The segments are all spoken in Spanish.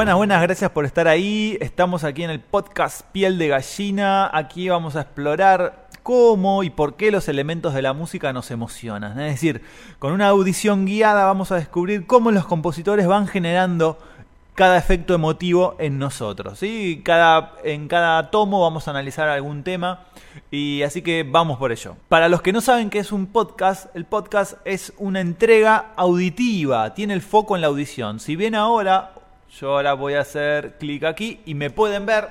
Buenas, buenas, gracias por estar ahí. Estamos aquí en el podcast Piel de Gallina. Aquí vamos a explorar cómo y por qué los elementos de la música nos emocionan. Es decir, con una audición guiada vamos a descubrir cómo los compositores van generando cada efecto emotivo en nosotros. ¿sí? Cada, en cada tomo vamos a analizar algún tema y así que vamos por ello. Para los que no saben qué es un podcast, el podcast es una entrega auditiva, tiene el foco en la audición. Si bien ahora, yo ahora voy a hacer clic aquí y me pueden ver,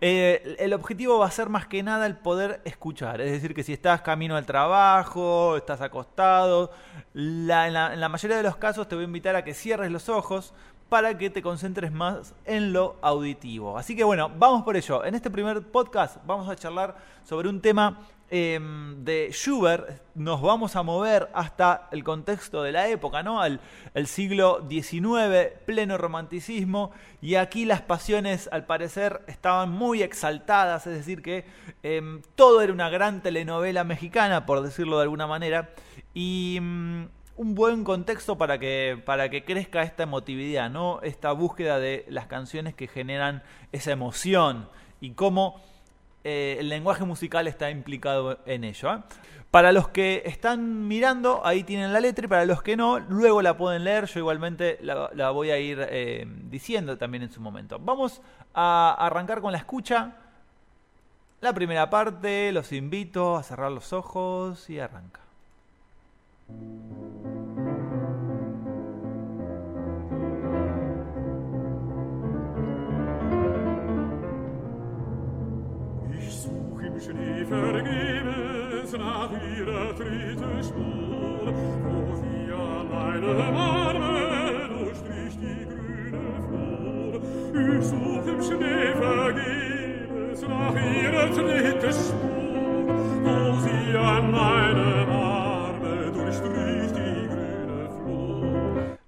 eh, el objetivo va a ser más que nada el poder escuchar. Es decir, que si estás camino al trabajo, estás acostado, en, la, en, la, mayoría de los casos te voy a invitar a que cierres los ojos para que te concentres más en lo auditivo. Así que bueno, vamos por ello. En este primer podcast vamos a charlar sobre un tema eh, de Schubert. Nos vamos a mover hasta el contexto de la época, ¿no? Al el siglo XIX, pleno romanticismo. Y aquí las pasiones, al parecer, estaban muy exaltadas. Es decir, que eh, todo era una gran telenovela mexicana, por decirlo de alguna manera. Y un buen contexto para que, para que crezca esta emotividad, ¿no? Esta búsqueda de las canciones que generan esa emoción y cómo eh, el lenguaje musical está implicado en ello. ¿eh? Para los que están mirando, ahí tienen la letra y para los que no, luego la pueden leer. Yo igualmente la, voy a ir eh, diciendo también en su momento. Vamos a arrancar con la escucha. La primera parte, los invito a cerrar los ojos y arranca.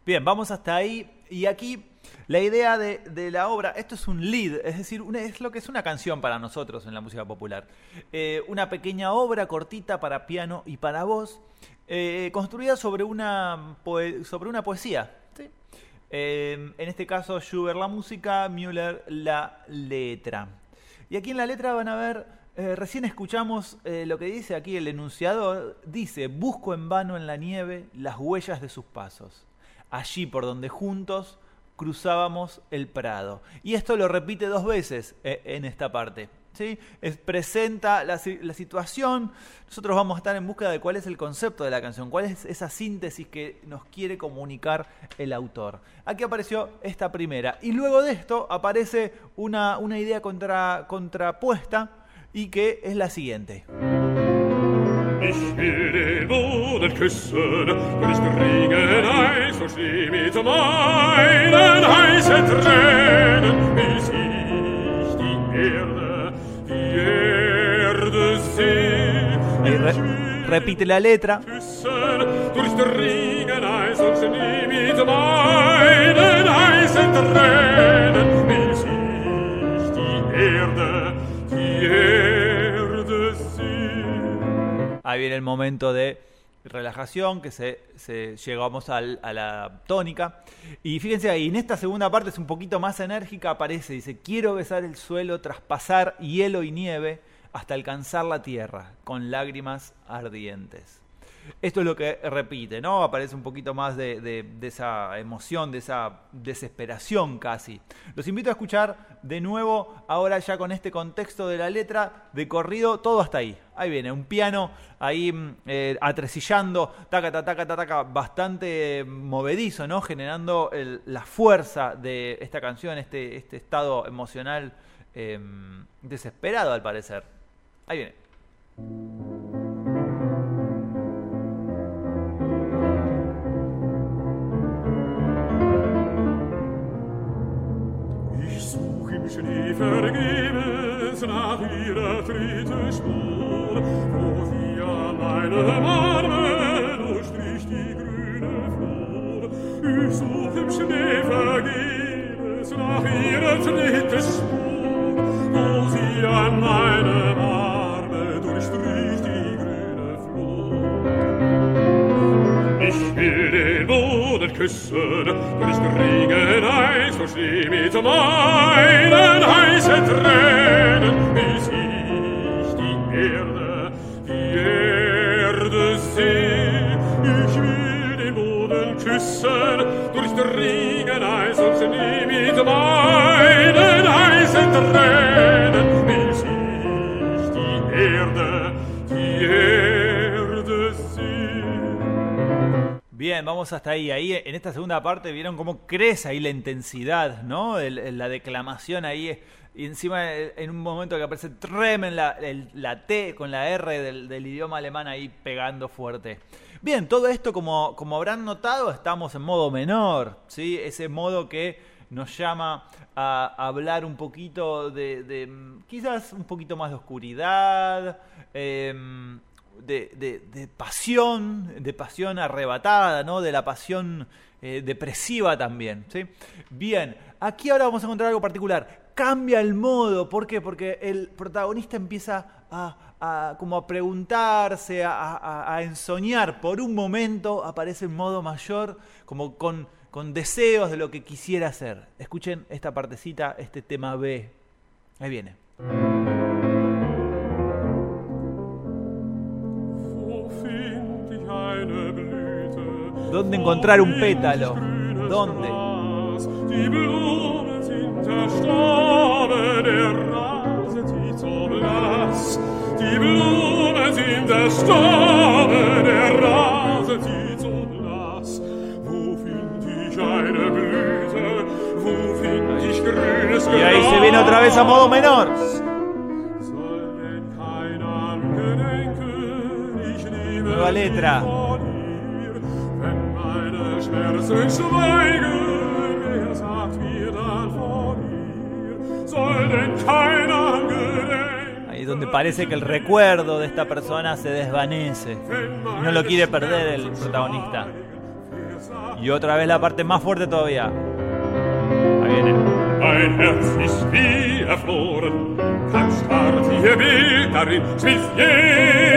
Bien, vamos hasta ahí. Y aquí La idea de, la obra, esto es un lead, es decir, es lo que es una canción para nosotros en la música popular. Eh, una pequeña obra cortita para piano y para voz, eh, construida sobre una, sobre una poesía. ¿sí? Eh, en este caso, Schubert la música, Müller la letra. Y aquí en la letra van a ver, recién escuchamos lo que dice aquí el enunciador, dice, busco en vano en la nieve las huellas de sus pasos, allí por donde juntos cruzábamos el Prado. Y esto lo repite dos veces eh, en esta parte. ¿sí? Es, presenta la, la, situación, nosotros vamos a estar en búsqueda de cuál es el concepto de la canción, cuál es esa síntesis que nos quiere comunicar el autor. Aquí apareció esta primera. Y luego de esto aparece una, una idea contra, contrapuesta y que es la siguiente. Ich will den Boden küssen, und es dringen Eis und Schnee mit meinen heißen Tränen, bis ich die Erde, die Erde seh. Ahí re repite la letra. Ahí viene el momento de relajación, que se, llegamos al, a la tónica. Y fíjense ahí, en esta segunda parte es un poquito más enérgica, aparece, dice, quiero besar el suelo, traspasar hielo y nieve hasta alcanzar la tierra, con lágrimas ardientes. Esto es lo que repite, ¿no? Aparece un poquito más de, de, esa emoción, de esa desesperación casi. Los invito a escuchar de nuevo, ahora ya con este contexto de la letra, de corrido, todo hasta ahí. Ahí viene, un piano ahí eh, atresillando, taca, taca, taca, taca, bastante movedizo, ¿no? Generando la fuerza de esta canción, este, este estado emocional eh, desesperado al parecer. Ahí viene. sie vergebens nach ihrer dritte spur, wo sie an meinem Arme durchstrich die grüne Flur. Ich such im Schnee vergebens nach ihrer dritte spur, wo sie an meinem Arme durchstrich die grüne Flur. Ich will den Boden küssen, durch den Regen verschrie mit meinen heißen Tränen, bis ich die Erde, die Erde seh. Ich will den Boden küssen, durchdringen Eis und Schnee mit meinen heißen Tränen, bis ich die Erde, die Erde Vamos hasta ahí. Ahí en esta segunda parte vieron cómo crece ahí la intensidad, ¿no? La declamación ahí. Y encima eh, en un momento que aparece tremen la, la T con la R del, idioma alemán ahí pegando fuerte. Bien, todo esto como, como habrán notado estamos en modo menor, ¿sí? Ese modo que nos llama a hablar un poquito de, de, mm, quizás un poquito más de oscuridad, em, de, de- de pasión, de pasión arrebatada, ¿no? De la pasión eh, depresiva también, ¿sí? Bien, aquí ahora vamos a encontrar algo particular. Cambia el modo, ¿por qué? Porque el protagonista empieza a, a- como a preguntarse, a, a- ensoñar. Por un momento aparece en modo mayor, como con, con deseos de lo que quisiera hacer. Escuchen esta partecita, este tema B. Ahí viene. Blüte? Wo find ich grünes Y ahí se viene otra vez a modo menor. Nueva letra. Ahí es donde parece que el recuerdo de esta persona se desvanece. Y no lo quiere perder el protagonista. Y otra vez la parte más fuerte todavía. Ahí viene. Mein Herz ist wie erfroren, kein starrt ihr Bild darin, schließt jedes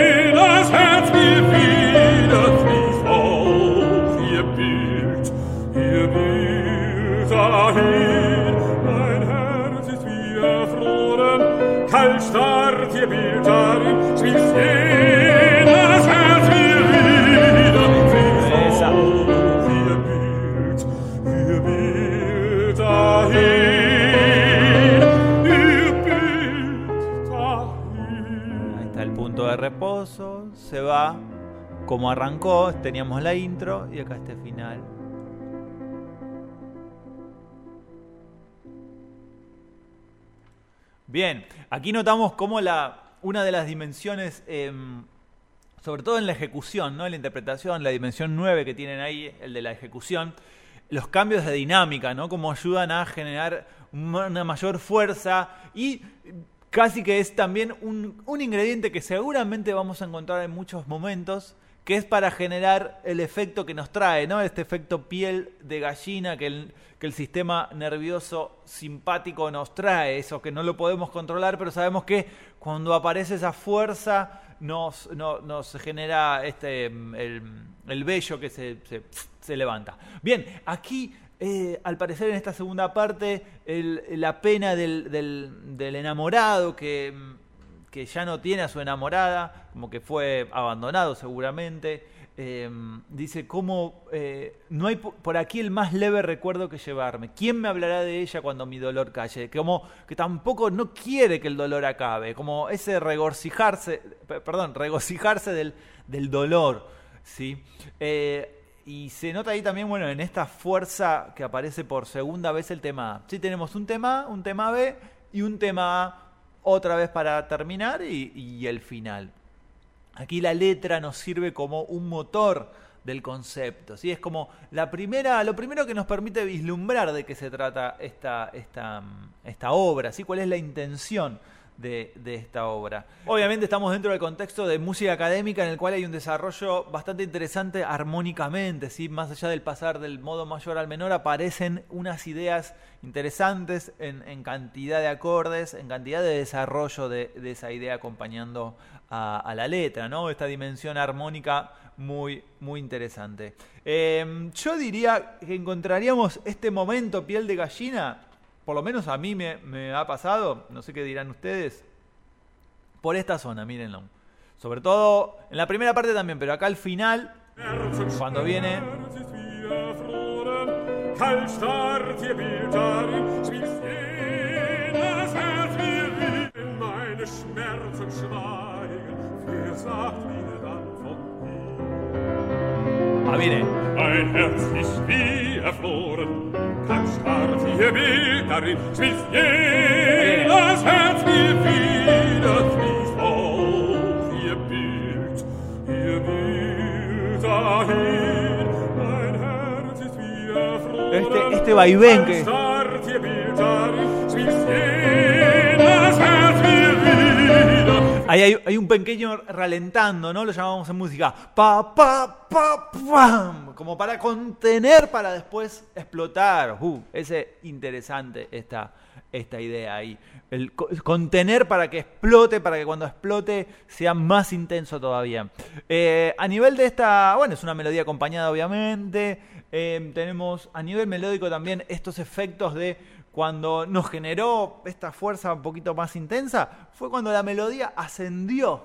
Se va. Como arrancó, teníamos la intro y acá este final. Bien, aquí notamos cómo la, una de las dimensiones, em, sobre todo en la ejecución, ¿no? en la interpretación, la dimensión 9 que tienen ahí, el de la ejecución, los cambios de dinámica, ¿no? Cómo ayudan a generar una mayor fuerza y casi que es también un ingrediente que seguramente vamos a encontrar en muchos momentos, que es para generar el efecto que nos trae, ¿no? Este efecto piel de gallina que el, que el sistema nervioso simpático nos trae, eso que no lo podemos controlar, pero sabemos que cuando aparece esa fuerza nos, no- nos genera este, el, el vello que se, se- se levanta. Bien, aquí eh, al parecer en esta segunda parte la pena del, del- enamorado que, que ya no tiene a su enamorada, como que fue abandonado seguramente, eh, dice cómo eh, no hay po- por aquí el más leve recuerdo que llevarme. ¿Quién me hablará de ella cuando mi dolor calle? Como que tampoco no quiere que el dolor acabe, como ese regocijarse, pe- perdón, regocijarse del, del dolor, ¿sí? Eh, y se nota ahí también, bueno, en esta fuerza que aparece por segunda vez el tema A. Sí, tenemos un tema A, un tema B y un tema A otra vez para terminar y, el final. Aquí la letra nos sirve como un motor del concepto. ¿sí? Es como la primera, lo primero que nos permite vislumbrar de qué se trata esta, esta, esta obra, ¿sí? cuál es la intención de, esta obra. Obviamente estamos dentro del contexto de música académica en el cual hay un desarrollo bastante interesante armónicamente, ¿sí? más allá del pasar del modo mayor al menor, aparecen unas ideas interesantes en, cantidad de acordes, en cantidad de desarrollo de, esa idea acompañando a, la letra, ¿no? esta dimensión armónica muy, muy interesante. Eh, yo diría que encontraríamos este momento piel de gallina por lo menos a mí me, me, ha pasado, no sé qué dirán ustedes, por esta zona, mírenlo. Sobre todo en la primera parte también, pero acá al final, cuando viene... Ah, viene. Mein Herz ist wie erfroren, kein starrt ihr Bild darin, schmilzt jedes Herz mir wieder, fließt auf ihr Bild, ihr Bild dahin. Mein Herz ist wie erfroren, Este, este vaivén que... Ahí hay, un pequeño ralentando, ¿no? Lo llamamos en música. Pa, pa, pa, pam. Como para contener para después explotar. Uh, ese interesante esta, esta idea ahí. El contener para que explote, para que cuando explote sea más intenso todavía. Eh, a nivel de esta, bueno, es una melodía acompañada obviamente. Eh, tenemos a nivel melódico también estos efectos de cuando nos generó esta fuerza un poquito más intensa, fue cuando la melodía ascendió.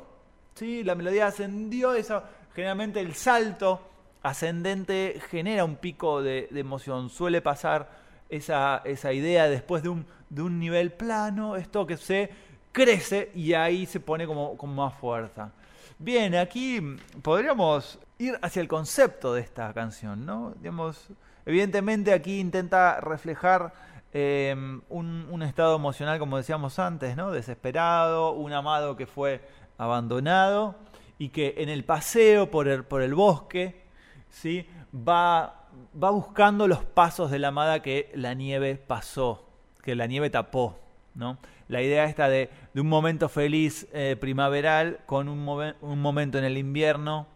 ¿sí? La melodía ascendió, eso, generalmente el salto ascendente genera un pico de, emoción. Suele pasar esa, esa idea después de un, de un, nivel plano, esto que se crece y ahí se pone como, como más fuerza. Bien, aquí podríamos ir hacia el concepto de esta canción, ¿no? Digamos, evidentemente aquí intenta reflejar eh, un, estado emocional, como decíamos antes, ¿no? Desesperado, un amado que fue abandonado y que en el paseo por el, por el bosque, ¿sí? Va, va buscando los pasos de la amada que la nieve pasó, que la nieve tapó, ¿no? La idea esta de, de un momento feliz eh, primaveral con un, un momento en el invierno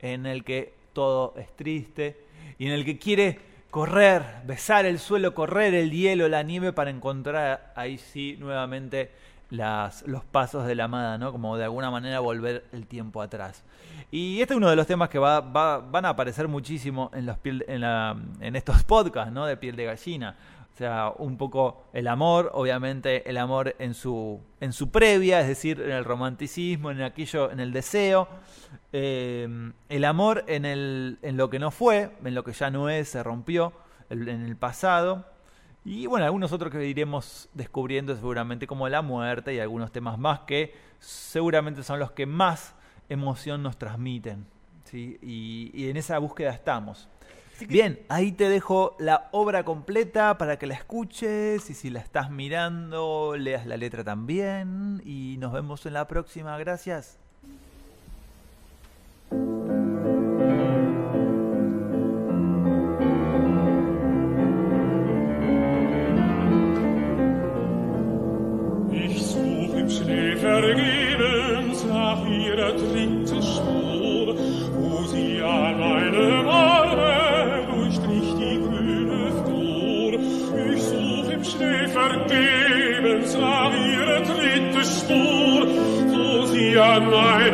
en el que todo es triste y en el que quiere correr, besar el suelo, correr el hielo, la nieve para encontrar ahí sí nuevamente las, los pasos de la amada, ¿no? Como de alguna manera volver el tiempo atrás. Y este es uno de los temas que va, va, van a aparecer muchísimo en, los en, la, en estos podcasts, ¿no? De piel de gallina. O sea, un poco el amor, obviamente el amor en su, en su previa, es decir, en el romanticismo, en aquello, en el deseo. Eh, el amor en, el, en lo que no fue, en lo que ya no es, se rompió, en el pasado. Y bueno, algunos otros que iremos descubriendo seguramente como la muerte y algunos temas más que seguramente son los que más emoción nos transmiten. ¿sí? Y en esa búsqueda estamos. Bien, ahí te dejo la obra completa para que la escuches y si la estás mirando, leas la letra también y nos vemos en la próxima. Gracias. Wo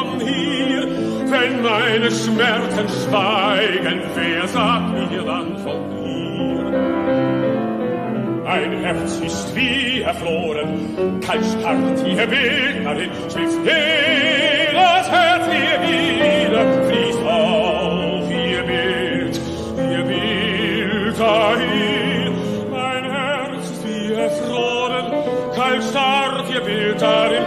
von hier, wenn meine Schmerzen schweigen, wer sagt mir dann von hier? Mein Herz ist wie erfroren, starrt ihr Bild darin, schläft jedes Herz ihr wieder, fließt auf ihr Bild, ihr Bild dahin. Mein Herz ist wie erfroren, starrt ihr Bild darin,